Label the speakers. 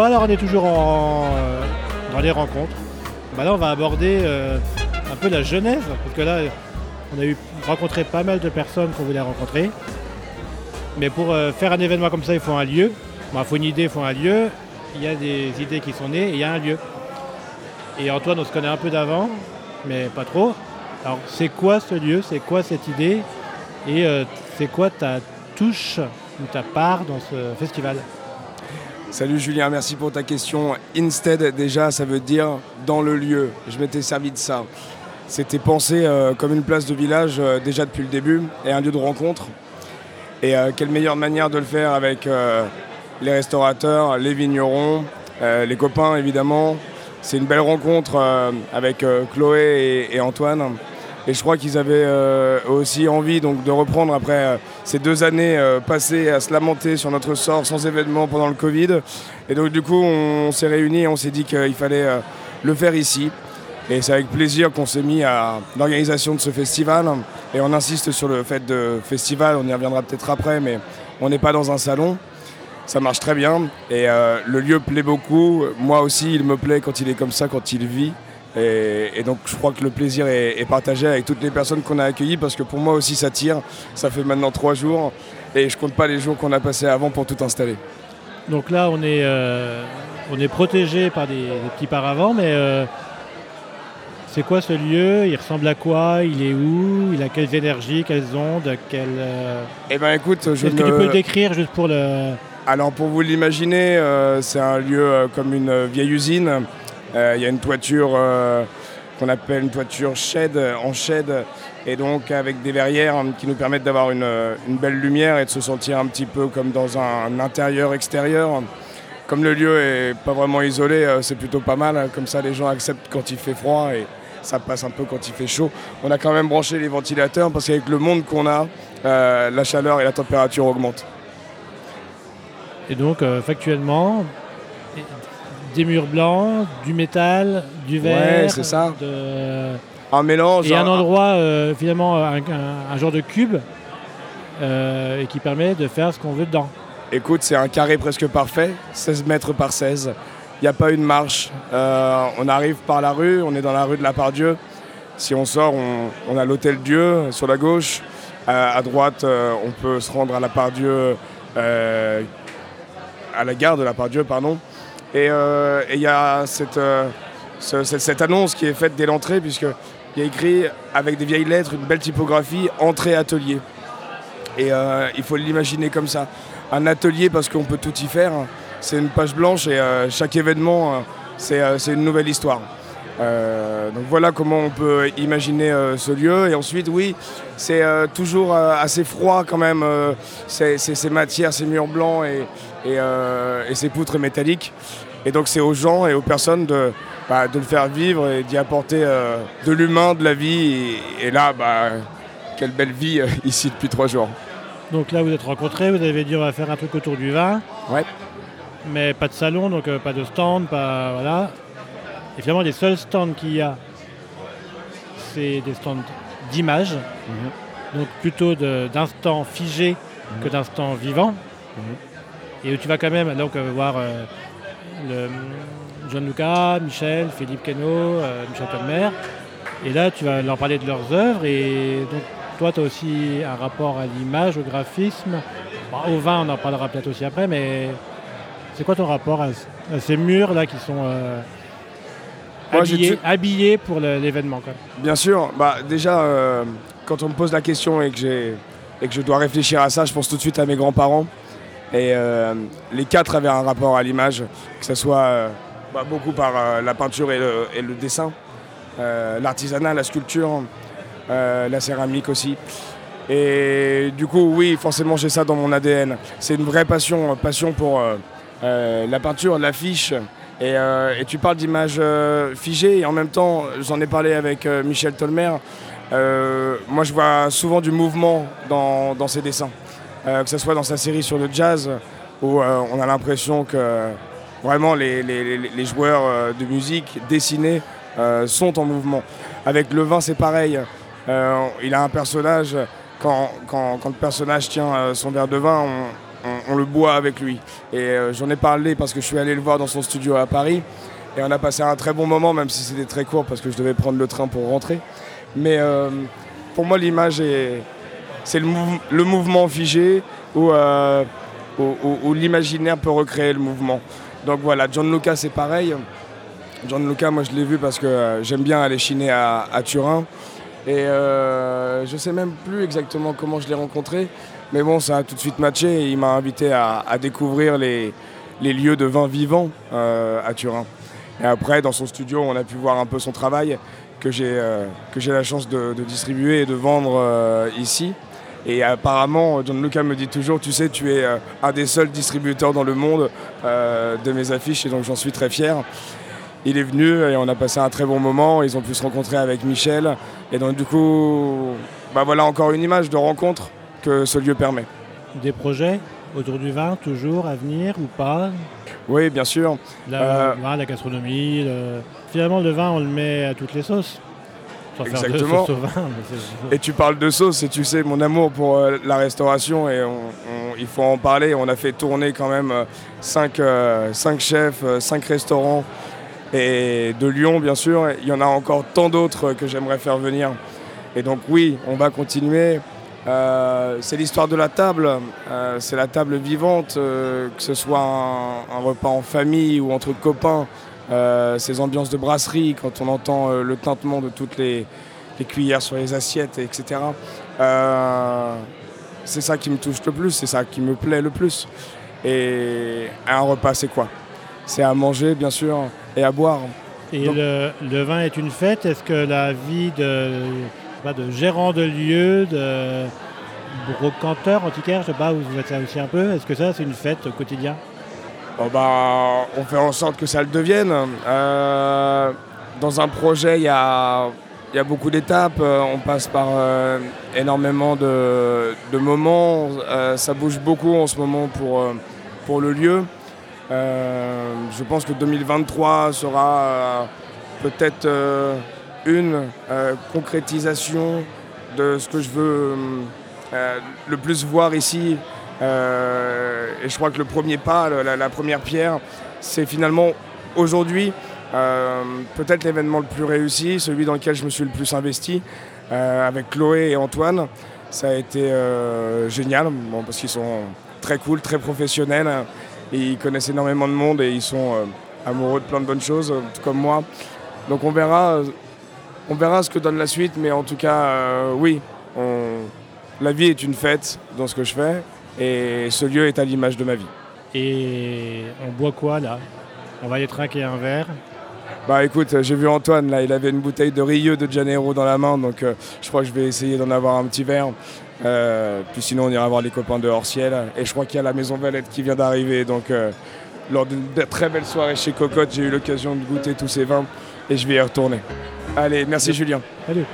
Speaker 1: Alors on est toujours euh, dans les rencontres. Bah là on va aborder euh, un peu la genèse, parce que là on a eu rencontré pas mal de personnes qu'on voulait rencontrer. Mais pour euh, faire un événement comme ça, il faut un lieu. Il faut une idée, il faut un lieu. Il y a des idées qui sont nées et il y a un lieu. Et Antoine, on se connaît un peu d'avant, mais pas trop. Alors c'est quoi ce lieu? C'est quoi cette idée? Et c'est quoi ta touche ou ta part dans ce festival?
Speaker 2: Salut Julien, merci pour ta question. Instead, déjà, ça veut dire dans le lieu. Je m'étais servi de ça. C'était pensé euh, comme une place de village euh, déjà depuis le début et un lieu de rencontre. Et euh, quelle meilleure manière de le faire avec les restaurateurs, les vignerons, les copains évidemment. C'est une belle rencontre avec Chloé et Antoine. Et je crois qu'ils avaient euh, aussi envie de reprendre après euh, ces deux années euh, passées à se lamenter sur notre sort sans événement pendant le Covid. Et donc du coup on, s'est réunis et on s'est dit qu'il fallait le faire ici. Et c'est avec plaisir qu'on s'est mis à l'organisation de ce festival. Et on insiste sur le fait de festival, on y reviendra peut-être après, mais on n'est pas dans un salon. Ça marche très bien et le lieu plaît beaucoup. Moi aussi, il me plaît quand il est comme ça, quand il vit. Et, et donc je crois que le plaisir est, est partagé avec toutes les personnes qu'on a accueillies parce que pour moi aussi ça tire. Ça fait maintenant trois jours et je compte pas les jours qu'on a passés avant pour tout installer.
Speaker 1: Donc là, on est, euh, on est protégé par des, des petits paravents, mais euh, c'est quoi ce lieu? Il ressemble à quoi? Il est où? Il a quelles énergies, quelles ondes? Quelles, euh,
Speaker 2: Eh ben écoute, je
Speaker 1: Est-ce que tu peux le décrire juste pour le...
Speaker 2: Alors pour vous l'imaginer, c'est un lieu comme une vieille usine. Euh, Il y a une toiture euh, qu'on appelle une toiture shed, euh, en shed, et donc avec des verrières hein, qui nous permettent d'avoir une, belle lumière et de se sentir un petit peu comme dans un, intérieur-extérieur. Comme le lieu est pas vraiment isolé, c'est plutôt pas mal. Comme ça, les gens acceptent quand il fait froid et ça passe un peu quand il fait chaud. On a quand même branché les ventilateurs parce qu'avec le monde qu'on a, la chaleur et la température augmentent.
Speaker 1: Et donc, factuellement, des murs blancs, du métal, du verre...
Speaker 2: Ouais, c'est ça.
Speaker 1: de-
Speaker 2: Un mélange.
Speaker 1: Et un
Speaker 2: un-
Speaker 1: endroit, euh, finalement, un, un- un genre de cube, euh, et qui permet de faire ce qu'on veut dedans.
Speaker 2: Écoute, c'est un carré presque parfait, 16 mètres par 16. Il n'y a pas une marche. Euh, on arrive par la rue, on est dans la rue de la Pardieu. Si on sort, on, on a l'hôtel Dieu sur la gauche. À droite, on peut se rendre à la Pardieu, à la gare de la Pardieu, pardon. Et euh, et il y a cette, euh, ce- cette, cette annonce qui est faite dès l'entrée, puisqu'il y a écrit avec des vieilles lettres, une belle typographie, entrée atelier. Et euh, il faut l'imaginer comme ça. Un atelier parce qu'on peut tout y faire. C'est une page blanche et chaque événement, c'est une nouvelle histoire. Donc voilà comment on peut imaginer ce lieu. Et ensuite, oui, c'est toujours assez froid quand même, ces, matières, ces murs blancs et, euh, et ces poutres métalliques. Et donc c'est aux gens et aux personnes de, bah, de le faire vivre et d'y apporter euh, de l'humain, de la vie. Et, et là, bah, quelle belle vie euh, ici depuis trois jours.
Speaker 1: Donc là, vous êtes rencontrés, vous avez dit on va faire un truc autour du vin.
Speaker 2: Ouais.
Speaker 1: Mais pas de salon, donc euh, pas de stand, pas. Voilà. Et finalement, les seuls stands qu'il y a, c'est des stands d'images. Donc plutôt d'instants figés que d'instants vivants. Et où tu vas quand même donc, euh, voir euh, le, John Lucas, Michel, Philippe Queneau, euh, Michel Palmer. Et là, tu vas leur parler de leurs œuvres. Et donc, toi, tu as aussi un rapport à l'image, au graphisme. Bon, au vin, on en parlera peut-être aussi après, mais c'est quoi ton rapport à, à ces murs-là qui sont euh,
Speaker 2: Moi,
Speaker 1: habillés,
Speaker 2: tu-
Speaker 1: habillés pour l'événement.
Speaker 2: Bien sûr, bah, déjà, euh, quand on me pose la question et que, et que je dois réfléchir à ça, je pense tout de suite à mes grands-parents. Et euh, les quatre avaient un rapport à l'image, que ce soit euh, bah, beaucoup par euh, la peinture et le, dessin, l'artisanat, la sculpture, la céramique aussi. Et du coup, oui, forcément, j'ai ça dans mon ADN. C'est une vraie passion, passion pour la peinture, l'affiche. Et, et tu parles d'images euh, figées, et en même temps, j'en ai parlé avec Michel Tolmer. Moi, je vois souvent du mouvement dans, dans ses dessins. Euh, que ce soit dans sa série sur le jazz, où euh, on a l'impression que vraiment les, les- joueurs euh, de musique dessinés sont en mouvement. Avec le vin, c'est pareil. Il a un personnage, quand, quand- quand le personnage tient son verre de vin, on, le boit avec lui. Et j'en ai parlé parce que je suis allé le voir dans son studio à Paris. Et on a passé un très bon moment, même si c'était très court parce que je devais prendre le train pour rentrer. Mais pour moi, l'image est, c'est le, mouvement figé où, l'imaginaire peut recréer le mouvement. Donc voilà, John Luca c'est pareil. John Luca, moi je l'ai vu parce que euh, j'aime bien aller chiner à, Turin. Et euh, je sais même plus exactement comment je l'ai rencontré. Mais bon, ça a tout de suite matché et il m'a invité à, découvrir les, lieux de vin vivant euh, à Turin. Et après, dans son studio, on a pu voir un peu son travail que j'ai euh, la chance de, distribuer et de vendre ici. Et apparemment, John Luca me dit toujours, tu sais, tu es euh, un des seuls distributeurs dans le monde euh, de mes affiches et donc j'en suis très fier. Il est venu et on a passé un très bon moment. Ils ont pu se rencontrer avec Michel. Et donc du coup, bah voilà encore une image de rencontre que ce lieu permet.
Speaker 1: Des projets autour du vin, toujours à venir ou pas?
Speaker 2: Oui, bien sûr.
Speaker 1: La, euh, la gastronomie, finalement le vin, on le met à toutes les sauces.
Speaker 2: Exactement. et tu parles de sauce et tu sais mon amour pour euh, la restauration et il faut en parler. On a fait tourner quand même 5 euh, euh, chefs, 5 restaurants et de Lyon bien sûr. Il y en a encore tant d'autres que j'aimerais faire venir. Et donc oui, on va continuer. c'est l'histoire de la table, c'est la table vivante, que ce soit un, repas en famille ou entre copains. Euh, ces ambiances de brasserie, quand on entend euh, le tintement de toutes les, cuillères sur les assiettes, etc. Euh, c'est ça qui me touche le plus, c'est ça qui me plaît le plus. Et un repas, c'est quoi? C'est à manger, bien sûr, et à boire.
Speaker 1: Et le, vin est une fête? Est-ce que la vie de, de gérant de lieu, de brocanteur, antiquaire, je sais pas, vous êtes aussi un peu, est-ce que ça, c'est une fête au quotidien?
Speaker 2: Bah, on fait en sorte que ça le devienne. Euh, dans un projet, il y a, beaucoup d'étapes. Euh, on passe par euh, énormément de, moments. ça bouge beaucoup en ce moment pour, le lieu. je pense que 2023 sera peut-être une concrétisation de ce que je veux le plus voir ici et je crois que le premier pas, la, première pierre, c'est finalement aujourd'hui euh, peut-être l'événement le plus réussi, celui dans lequel je me suis le plus investi, euh, avec Chloé et Antoine. Ça a été génial, parce qu'ils sont très cool, très professionnels, et ils connaissent énormément de monde et ils sont amoureux de plein de bonnes choses, tout comme moi. Donc on verra, on verra ce que donne la suite, mais en tout cas, oui, la vie est une fête dans ce que je fais. Et ce lieu est à l'image de ma vie.
Speaker 1: Et on boit quoi là? On va aller trinquer un verre
Speaker 2: bah écoute, j'ai vu Antoine là, il avait une bouteille de Rio de Janeiro dans la main, donc euh, je crois que je vais essayer d'en avoir un petit verre. Euh, puis sinon on ira voir les copains de Hors-Ciel. Et je crois qu'il y a la maison Valette qui vient d'arriver, donc euh, lors d'une très belle soirée chez Cocotte, j'ai eu l'occasion de goûter tous ces vins et je vais y retourner. Allez, merci Julien.
Speaker 1: Salut.